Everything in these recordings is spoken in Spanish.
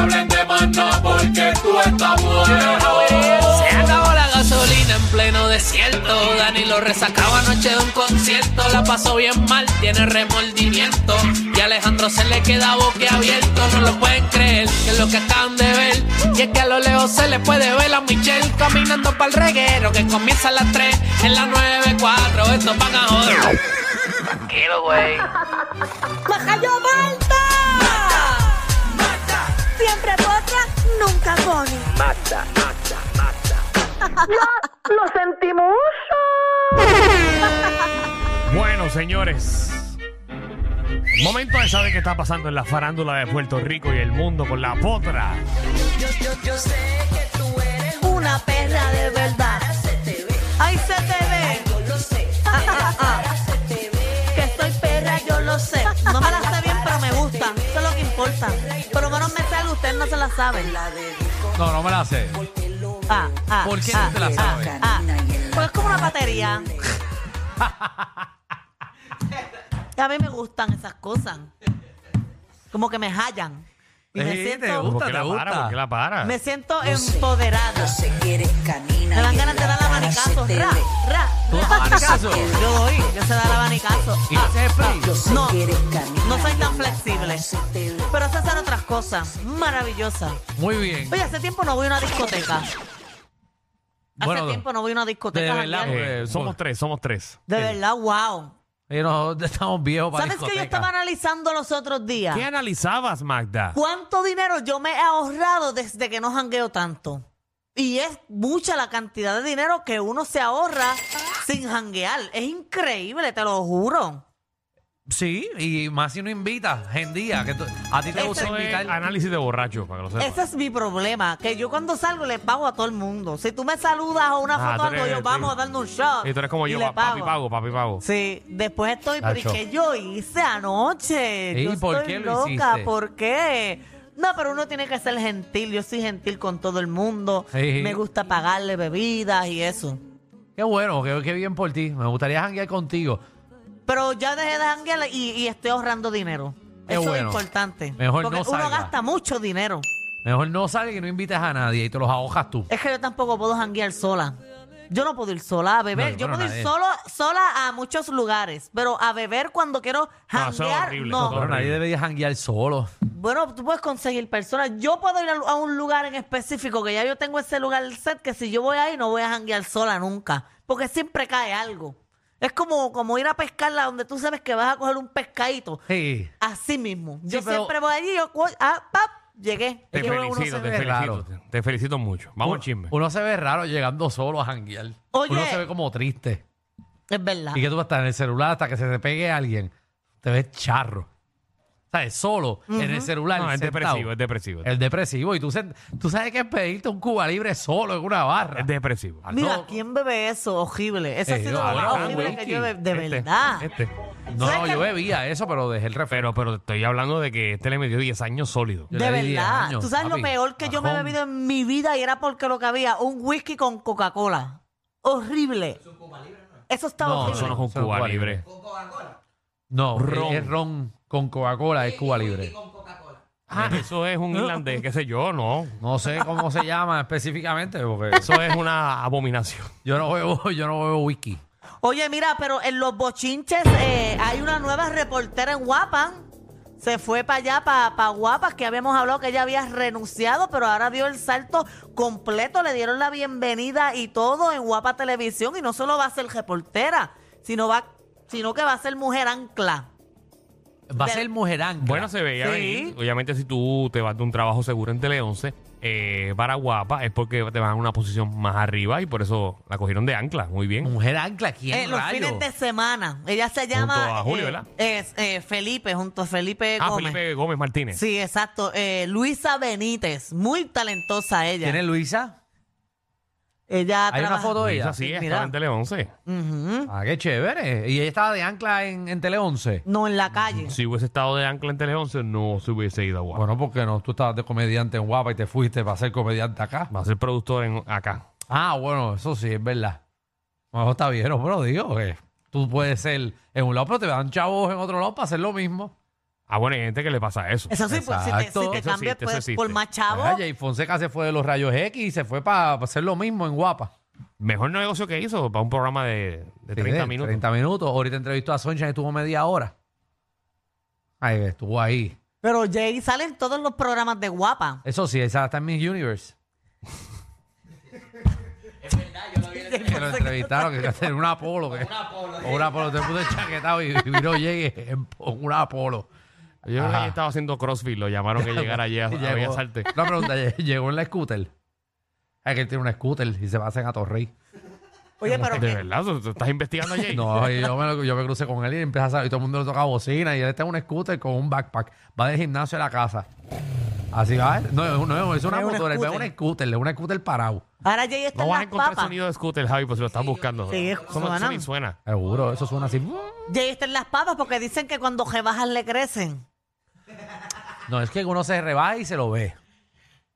hablen de más nada porque tú estás bueno. Se acabó la gasolina en pleno desierto. Dani lo resacaba anoche de un concierto. La pasó bien mal, tiene remordimiento. Y a Alejandro se le queda boquiabierto. No lo pueden creer, que es lo que acaban de ver. Y es que a lo lejos se le puede ver a Michelle caminando para el reguero. Que comienza a las 3 en las 9.4. Estos van a joder. Tranquilo, güey. ¡Majayo Malta! Nunca pone. ¡Lo sentimos! Bueno, señores. Momento de saber qué está pasando en la farándula de Puerto Rico y el mundo con la potra. Una perra de verdad. ¡Ay, se te ve! Ah, ah, ah. Que soy perra, yo lo sé. No me la importa. Por lo menos me sale, usted no se la sabe. No, no me la sé. Ah, ah, ¿Por qué ah, no te la ah, sabes? ah. Pues es como una batería. a mí me gustan esas cosas. Como que me hallan. Y me te siento, gusta. ¿Por qué la gusta? para? ¿Por qué la para? me siento empoderada. sé que eres canina. Me dan ganas de dar la abanicazo. te Ra, ra. ¿Tú abanicazo? Yo doy, yo sé dar abanicazo. ¿Y no haces sé No, no soy tan flexible. te. Pero sé hacer otras cosas. Maravillosas. Muy bien. Oye, hace tiempo no voy a una discoteca. Hace Bueno, tiempo no voy a una discoteca. de verdad. Eh, somos tres, somos tres. De verdad, wow. Y nosotros estamos viejos para ¿Sabes qué yo discoteca. estaba analizando los otros días? ¿Qué analizabas, Magda? ¿Cuánto dinero yo me he ahorrado desde que no jangueo tanto? Y es mucha la cantidad de dinero que uno se ahorra sin janguear. Es increíble, te lo juro. Sí, y más si uno invita, gendía, que tú- a ti te Ese- gusta Eso es invitar. análisis de borracho, para que lo sepas. Ese es mi problema, que yo cuando salgo le pago a todo el mundo. Si tú me saludas o una Ah, foto o tú algo, eres- yo vamos a darnos un shot. Y tú eres como y yo, le pa- papi pago, papi pago. Sí, después estoy, pero ¿y Nacho. qué yo hice anoche? ¿Y yo por estoy qué lo loca, hiciste? ¿por qué? No, pero uno tiene que ser gentil. Yo soy gentil con todo el mundo. Sí. Me gusta pagarle bebidas y eso. Qué bueno, qué, qué bien por ti. Me gustaría janguear contigo. Pero ya dejé de janguear y, y estoy ahorrando dinero. Qué Eso bueno. es importante. Mejor porque no uno salga. gasta mucho dinero. Mejor no salgas y no invites a nadie y te los ahogas tú. Es que yo tampoco puedo janguear sola. Yo no puedo ir sola a beber. No, yo bueno, puedo ir solo, sola a muchos lugares. Pero a beber cuando quiero No, eso es janguear, horrible, no. eso Pero nadie debería janguear solo. Bueno, tú puedes conseguir personas. Yo puedo ir a, a un lugar en específico, que ya yo tengo ese lugar set, que si yo voy ahí no voy a janguear sola nunca. Porque siempre cae algo. Es como, como ir a pescarla donde tú sabes que vas a coger un pescadito. Sí. Así mismo. Yo Sí, pero- siempre voy allí, yo cu- ah, pap, llegué. Te Es que uno felicito, se te ve felicito. raro. te- Te felicito mucho. Vamos al uno, chisme. uno se ve raro llegando solo a janguear. Oye. Uno se ve como triste. Es verdad. Y que tú vas a estar en el celular hasta que se te pegue alguien. Te ves charro. ¿Sabes? Solo en el celular. No, es sentado. depresivo, es depresivo. El depresivo. Y tú, se- tú sabes que es pedirte un Cuba libre solo en una barra. Es depresivo. Ah, Mira, no. ¿quién bebe eso? Horrible. Eso ha Eh, sido lo más horrible que whisky. yo he de Este, verdad. Este. No, ¿Sabes no, que- yo bebía eso, pero dejé el refero. Pero, pero estoy hablando de que este le metió 10 años sólidos. Yo de le di 10 verdad. años, Tú sabes lo peor que yo me he bebido en mi vida y era porque lo que había, un whisky con Coca-Cola. Horrible. Eso está No, horrible. Eso no es un Eso es Cuba Cuba libre. No, Ron. es ron con Coca-Cola, es Cuba libre. Ah, eso es un irlandés, qué sé yo, no. No sé cómo se llama específicamente, porque Eso es una abominación. yo no bebo, yo no bebo whisky. Oye, mira, pero en los bochinches eh, hay una nueva reportera en Guapa. Se fue para allá, para Guapas, que habíamos hablado que ella había renunciado, pero ahora dio el salto completo, le dieron la bienvenida y todo en Guapa Televisión. Y no solo va a ser reportera, sino, va, sino que va a ser mujer ancla. Va a ser mujerán. Bueno, se veía Sí. venir. Obviamente, si tú te vas de un trabajo seguro en Tele 11 eh, para Guapa, es porque te van a una posición más arriba y por eso la cogieron de ancla. Muy bien. Mujer ancla, ¿quién Eh, los fines de semana. Ella se llama. a Julio, eh, ¿verdad? es, eh, Felipe, junto a Felipe Ah, Gómez. Felipe Gómez Martínez. Sí, exacto. Eh, Luisa Benítez, muy talentosa ella. ¿Quién es Luisa? Ella Hay una trabaja- foto de ella. sí, mira. estaba en Tele 11. Ujú. Ah, qué chévere. Y ella estaba de ancla en, en Tele 11. No en la calle. Si hubiese estado de ancla en Tele 11, no se hubiese ido a Guapa. Bueno, porque no, tú estabas de comediante en Guapa y te fuiste para ser comediante acá. Va a ser productor en, acá. Ah, bueno, eso sí, es verdad. Bueno, está bien, no, pero digo que tú puedes ser en un lado, pero te dan chavos en otro lado para hacer lo mismo. Ah, bueno, hay gente que le pasa eso. Eso sí, pues si te, Exacto. si te Eso cambias existe, pues, por existe. más chavo. Ah, Jay Fonseca se fue de los rayos X y se fue para hacer lo mismo en Guapa. Mejor negocio que hizo para un programa de, de Sí, 30 de minutos. 30 minutos. Ahorita entrevistó a Soncha y estuvo media hora. Ahí estuvo ahí. Pero Jay sale en todos los programas de guapa. Eso sí, esa está en Miss Universe. Que lo entrevistaron, que hacer un Apolo. Que, o un Apolo. Te puso chaquetado y, y vino llegue en en un Apolo. Yo creo que Ajá. estaba haciendo CrossFit, lo llamaron que llegara allí a, a Bellas Artes. Una pregunta, lle- llegó en la scooter. Es que él tiene una scooter y se va a hacer a Torrey. Oye, pero ¿De que, verdad? ¿Tú, estás investigando allí? No, yo me, lo- yo me crucé con él y empieza a salir, y todo el mundo le toca bocina y él está en un scooter con un backpack. Va del gimnasio a la casa. Así va. No, no, es una Es un motora, él ve scooter. un scooter, es un scooter parado. ahora Jay está No en vas a encontrar papas. sonido de scooter, Javi, pues si lo estás buscando. Sí, eso, no, suena. suena. Seguro, eso suena así. Jay está en las papas porque dicen que cuando rebajas le crecen. No, es que uno se rebaja y se lo ve.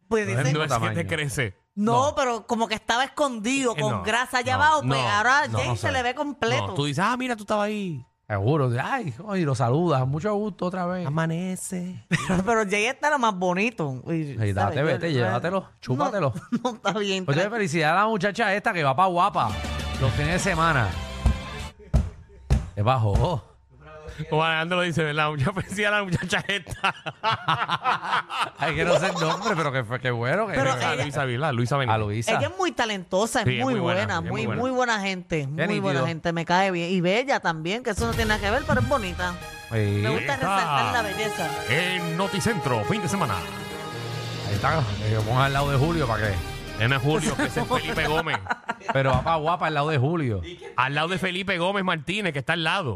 Pues No es dicen, No no es que tamaño. te crece. no, pero como que estaba escondido Eh, con no, grasa allá no, abajo, pues no, ahora no, Jay no se sé. le ve completo. No, tú dices, ah, mira, tú estabas ahí. Seguro. Ay, ay, lo saludas. Mucho gusto otra vez. Amanece. pero Jay está lo más bonito. Y, Ay, date, ¿sabes? vete, Yo- llévatelo, chúpatelo. No, no, está bien. Pues tranquilo. felicidad a la muchacha esta que va para guapa los fines de semana. Es bajo. Como Alejandro lo dice, ¿verdad? Mucha felicidad a la muchacha esta. Ay, que no sé el nombre, pero que, fue- que bueno. Que, Pero a ella- Luisa Vila, Luisa a Benítez. Luisa. Ella es muy talentosa, es Sí, es muy, buena, es muy muy, buena. muy buena gente, muy nítido. buena gente, me cae bien. Y bella también, que eso no tiene nada que ver, pero es bonita. Sí, Me gusta resaltar la belleza. En Noticentro, fin de semana. ahí está. Que ponga al lado de Julio para que. En Julio, que es el Felipe Gómez. Pero va para guapa al lado de Julio. Al lado de Felipe Gómez Martínez, que está al lado.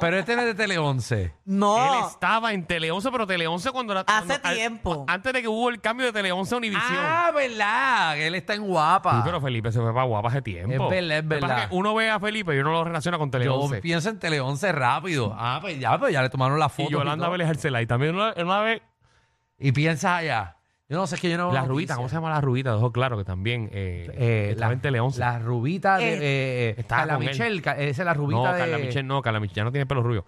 Pero este no es de Tele 11. Él No, estaba en Tele 11, pero Tele 11 cuando era. Hace cuando- al- tiempo. antes de que hubo el cambio de Tele 11 a Univisión. Ah, ¿verdad? Que él está en guapa. Sí, pero Felipe se fue para guapa hace tiempo. Es verdad, es Lo que pasa verdad. que uno ve a Felipe y uno lo relaciona con Tele Yo 11. pienso en Tele 11 rápido. Ah, pues ya, pues ya le tomaron la foto. Y Yolanda Vélez Arcelay. También una, una vez. Y piensa allá. Yo no sé, es que yo no. La Rubita, ¿cómo se llama la Rubita? Dejó claro que también eh, Eh, la, en Tele 11. la rubita de. Eh, eh, estaba Carla con él. Michelle, ca- esa es la rubita no, de. Carla Michelle no, Carla Michelle ya no tiene pelo rubio.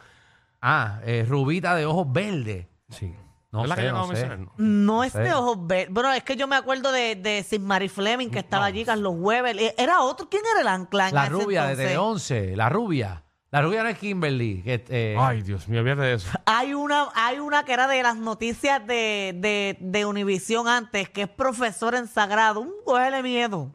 Ah, eh, rubita de ojos verdes. Sí. No ¿Es la sé, que yo no acabo de sé. mencionar? no es de ojos verdes. Bueno, es que yo me acuerdo de, de Sigmari Fleming, que estaba allí, Carlos Weber. Eh, Era otro, ¿quién era el ancla en La ese rubia de entonces? Tele 11, la rubia. La rubia no es Kimberly. Que, eh, Ay, Dios mío, olvídate de eso. Hay una, hay una que era de las noticias de, de, de Univisión antes, que es profesora en Sagrado. Un cógele miedo.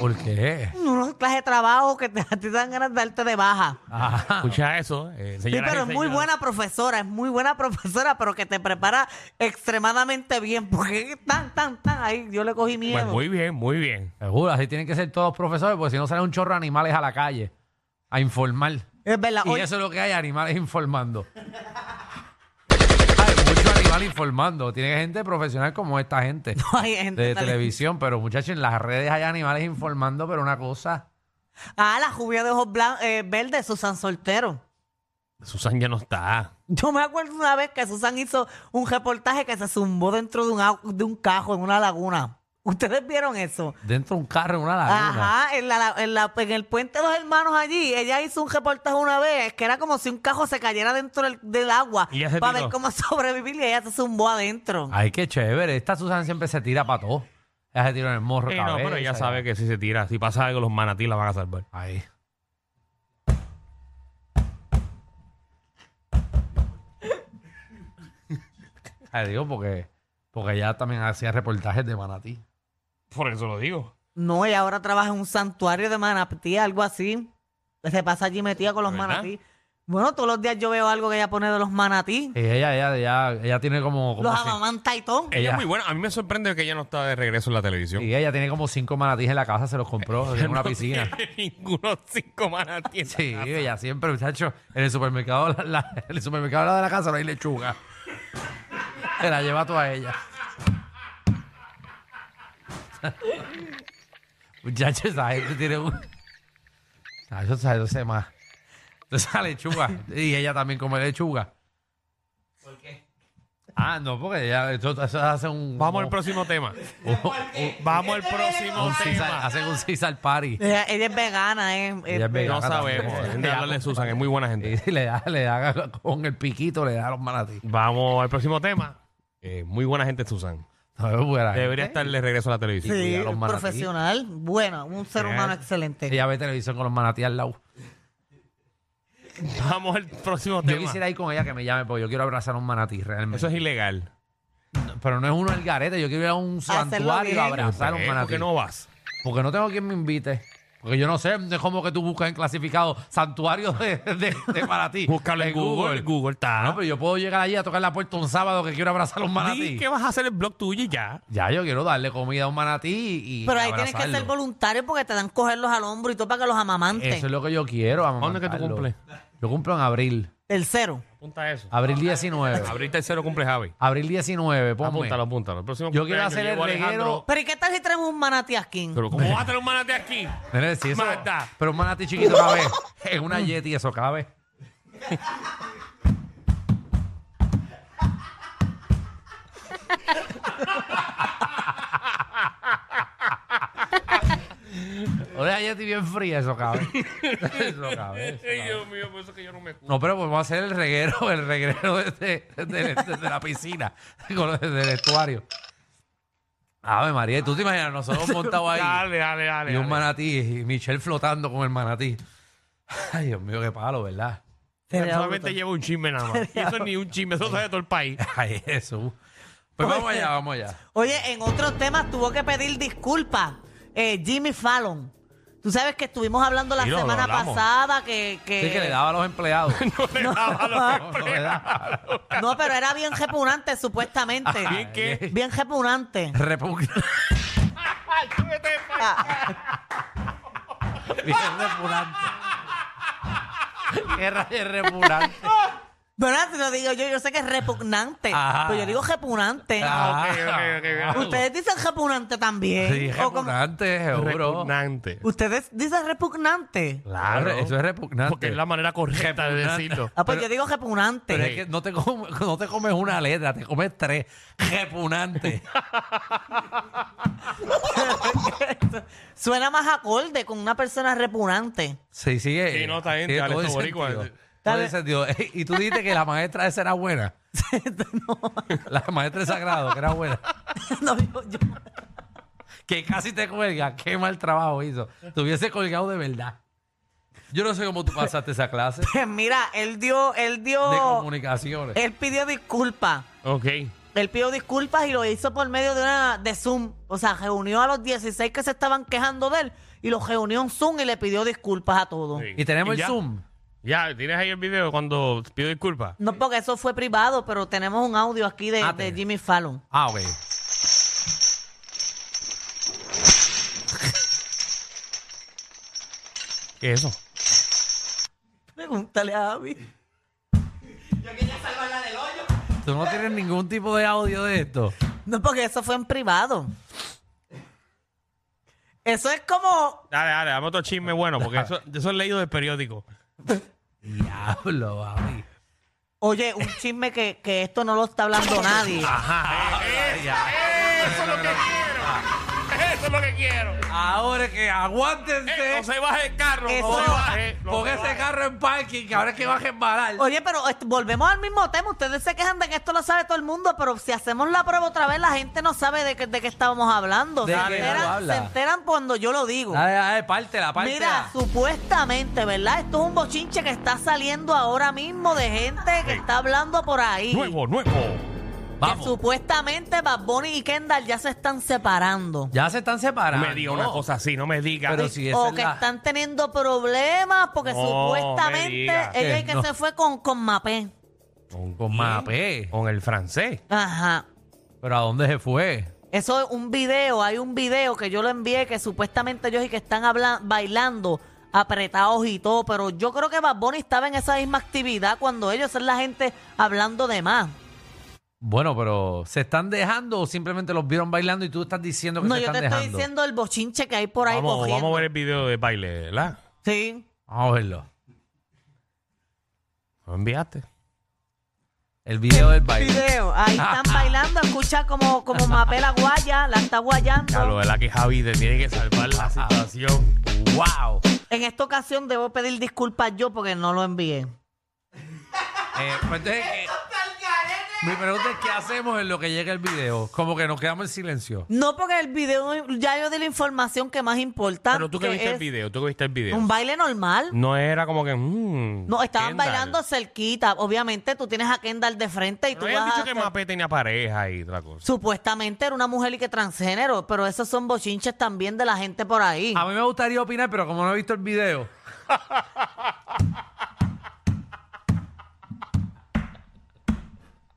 ¿Por qué? Unos clases de trabajo que te, a ti te dan ganas de darte de baja. Ajá. Escucha eso. Eh, Sí, pero es muy buena profesora, es muy buena profesora, pero que te prepara extremadamente bien, porque tan, tan, tan, ahí yo le cogí miedo. Pues muy bien, muy bien. Seguro, así tienen que ser todos los profesores, porque si no sale un chorro de animales a la calle a informar. es verdad. Y Oye, eso es lo que hay, animales informando. Hay muchos animales informando. Tiene gente profesional como esta gente hay gente de televisión, pero muchachos, en las redes hay animales informando, pero una cosa. Ah, la rubia de ojos blan- eh, verdes, Susan Soltero. Susan ya no está. Yo me acuerdo una vez que Susan hizo un reportaje que se zumbó dentro de un, au- de un cajo en una laguna. ¿Ustedes vieron eso? Dentro de un carro en una laguna. Ajá, en, la, en, la- en el puente de los hermanos allí, ella hizo un reportaje una vez que era como si un cajo se cayera dentro del, del agua Y ella se para tiró. ver cómo sobrevivir y ella se zumbó adentro. Ay, qué chévere. Esta Susan siempre se tira para todo. Ella se tira en el morro. Eh, no, cabeza, pero ella ya. sabe que si se tira, si pasa algo, los manatí la van a salvar. Ahí. Ay, digo, porque, porque ella también hacía reportajes de manatí. Por eso lo digo. No, ella ahora trabaja en un santuario de manatí, algo así. Se pasa allí metida con los ¿Verdad? manatí. Bueno, todos los días yo veo algo que ella pone de los manatí. Y ella, ella, ella, ella tiene como, como Los cin- amamanta y todo. Ella, es muy buena. A mí me sorprende que ella no está de regreso en la televisión. y ella tiene como cinco manatíes en la casa, se los compró en una piscina. Ninguno cinco manatí. en la Sí, casa. ella siempre, muchacho, en el supermercado, la, la- en el supermercado al lado de la casa no hay lechuga. Se la lleva toda ella. Muchacho, esa gente tiene un. Muchacho, esa gente se más. Esa lechuga. Y ella también come lechuga. ¿Por qué? Ah, no, porque ya eso, eso hace un. Vamos al próximo tema. Vamos al próximo un Caesar- tema. hacen un Caesar Party. Ella, ella es vegana, ¿eh? Ella es vegana. No sabemos. Gente, hablarle de Susan, es muy buena gente. Y le da, le da con el piquito, le da a los manatí. Vamos al próximo tema. Eh, muy buena gente Susan. No, es buena Debería estar de regreso a la televisión. Sí, los profesional. Bueno, un ser humano excelente. Ella ve televisión con los manatí al lado. Vamos al próximo Yo tema. quisiera ir con ella que me llame, porque yo quiero abrazar a un manatí realmente. Eso es ilegal. Pero no es uno del garete, yo quiero ir a un santuario a abrazar a un manatí. ¿Por qué no vas? Porque no tengo quien me invite. Porque yo no sé, es como que tú buscas en clasificado santuarios de, de, de manatí. Búscalo en Google. Google está. No, pero yo puedo llegar allí a tocar la puerta un sábado que quiero abrazar a un Di manatí. que vas a hacer el blog tuyo y ya. Ya, yo quiero darle comida a un manatí y Pero ahí tienes que abrazarlo. ser voluntario porque te dan cogerlos al hombro y todo para que los amamantes. Eso es lo que yo quiero, ¿Cuándo es que tú amamantarlo. cumples? Yo cumplo en abril. El cero. Apunta eso. Abril 19. Abril tercero cumple Javi. Abril 19, ponme. Apúntalo, apúntalo. El próximo Yo quiero cumpleaños hacer el llevo a reguero. Alejandro. Pero ¿y qué tal si tenemos un manatí aquí? Pero ¿cómo vas a tener un manate aquí? Nene, sí, eso-. Pero un manatí chiquito cabe. En una Yeti eso cabe. Una Yeti bien fría, eso cabe. Eso cabe. eso Ay, cabe. Dios mío, por eso que yo no me No, pero vamos a hacer el reguero, el reguero desde, desde- desde la piscina, con- desde el estuario. Ave María, ¿y tú te imaginas nosotros montados ahí Dale, dale, dale. y un dale. manatí y Michelle flotando con el manatí? Ay, Dios mío, qué palo, ¿verdad? Sería Solamente brutal. llevo un chisme nada más. Y eso ni un chisme, eso sabe todo el país. Ay, Jesús. Pues vamos allá, vamos allá. Oye, en otros temas tuvo que pedir disculpas eh, Jimmy Fallon. Tú sabes que estuvimos hablando la Sí, lo- lo semana hablamos. pasada que... que- Sí, que le daba a los empleados. No le daba los No, no le daba. No, pero era bien repugnante, supuestamente. ¿Bien qué? Bien repugnante. Repugna- Ay, tú vete pa- Bien repugnante. Qué rayo es repugnante. ¿Verdad? Si lo digo yo, yo sé que es repugnante. Ajá. Pero yo digo repugnante. Ah, ok, ok, ok. Ustedes dicen repugnante también. Sí, O como- repugnante, seguro. Repugnante. Ustedes dicen repugnante. Claro, eso es repugnante. Porque es la manera correcta de Repugnante. decirlo. Ah, pues Pero- yo digo repugnante. Pero es que no te, no te comes una letra, te comes tres. Repugnante. Suena más acorde con una persona repugnante. Sí, sigue. Sí, no, está bien, tiene dale, todo el esto boricua. sentido. Sentido. Ey, Y tú dijiste que la maestra esa era buena. La maestra de sagrado, que era buena. No, yo- yo- Que casi te cuelga. Qué mal trabajo hizo. Te hubiese colgado de verdad. Yo no sé cómo tú pasaste esa clase Pues mira, él dio, él de dio, comunicaciones. él pidió disculpas. Ok. Él pidió disculpas y lo hizo por medio de una de Zoom. O sea, reunió a los 16 que se estaban quejando de él y los reunió en Zoom y le pidió disculpas a todos. Sí. Y tenemos el ya? Zoom. Ya, tienes ahí el video cuando pido disculpas. No porque eso fue privado, pero tenemos un audio aquí de, Ah, de te- Jimmy Fallon. Ah, ok. ¿Qué es eso? Pregúntale a Abby. Tú no tienes ningún tipo de audio de esto. No, porque eso fue en privado. Eso es como. Dale, dale, dame otro chisme bueno, porque eso, eso es leído del periódico. Diablo, mami. Oye, un chisme que, que esto no lo está hablando nadie. Ajá. Eso es lo que quiero. Eso es lo que quiero. Ahora que aguántense. Eh, no se baje el carro. Eso- No se baje. no Pon se ese baje. carro en parking, que ahora es que va a embalar. Oye, pero est- volvemos al mismo tema. Ustedes se quejan de que esto lo sabe todo el mundo, pero si hacemos la prueba otra vez, la gente no sabe de qué, de qué estábamos hablando. ¿De se, qué enteran, se cuando yo lo digo. Dale, dale, pártela, pártela. Mira, supuestamente, ¿verdad? Esto es un bochinche que está saliendo ahora mismo de gente que está hablando por ahí. Nuevo, nuevo. Que supuestamente Bad Bunny y Kendall ya se están separando. Ya se están separando. me diga una cosa así, no me diga. Pero si esa o es que la... están teniendo problemas porque No me supuestamente diga. ella Que que no. se fue con, con Mapé. ¿Con, Con? Mapé. Con el francés. Ajá. Pero ¿a dónde se fue? Eso es un video, hay un video que yo lo envié que supuestamente ellos y que están habla- bailando apretados y todo, pero yo creo que Bad Bunny estaba en esa misma actividad cuando ellos es la gente hablando de más. Bueno, pero ¿se están dejando o simplemente los vieron bailando y tú estás diciendo que No, se yo están te estoy dejando? diciendo el bochinche que hay por ahí Vamos, cogiendo. vamos a ver el video de baile, ¿verdad? Sí. Vamos a verlo. ¿Lo enviaste? El video del baile. Video. Ahí están bailando, escucha como, como Mapela guaya, la está guayando. Ya lo verdad que Javi te tiene que salvar la situación. ¡Wow! En esta ocasión debo pedir disculpas yo porque no lo envié. Eh, pues entonces, mi pregunta es: ¿qué hacemos en lo que llega el video? Como que nos quedamos en silencio. No porque el video, ya yo di la información que más importa. Pero tú que viste el es video, tú que viste el video. Un baile normal. No era como que. mm, No, estaban Kendall. bailando cerquita. Obviamente tú tienes a Kendall de frente y No tú habían vas dicho a que hacer- Mapé tenía pareja y otra cosa. Supuestamente era una mujer y que transgénero, pero esos son bochinches también de la gente por ahí. A mí me gustaría opinar, pero como no he visto el video.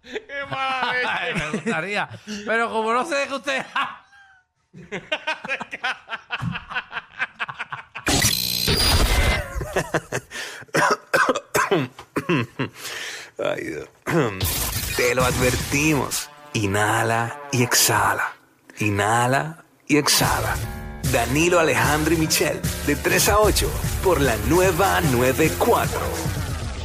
¡Qué mala leche! Ay, me gustaría. Pero como no sé de qué usted. Ay, Dios. Te lo advertimos. Inhala y exhala. Inhala y exhala. Danilo Alejandro y Michel, de 3 a 8, por la nueva 94.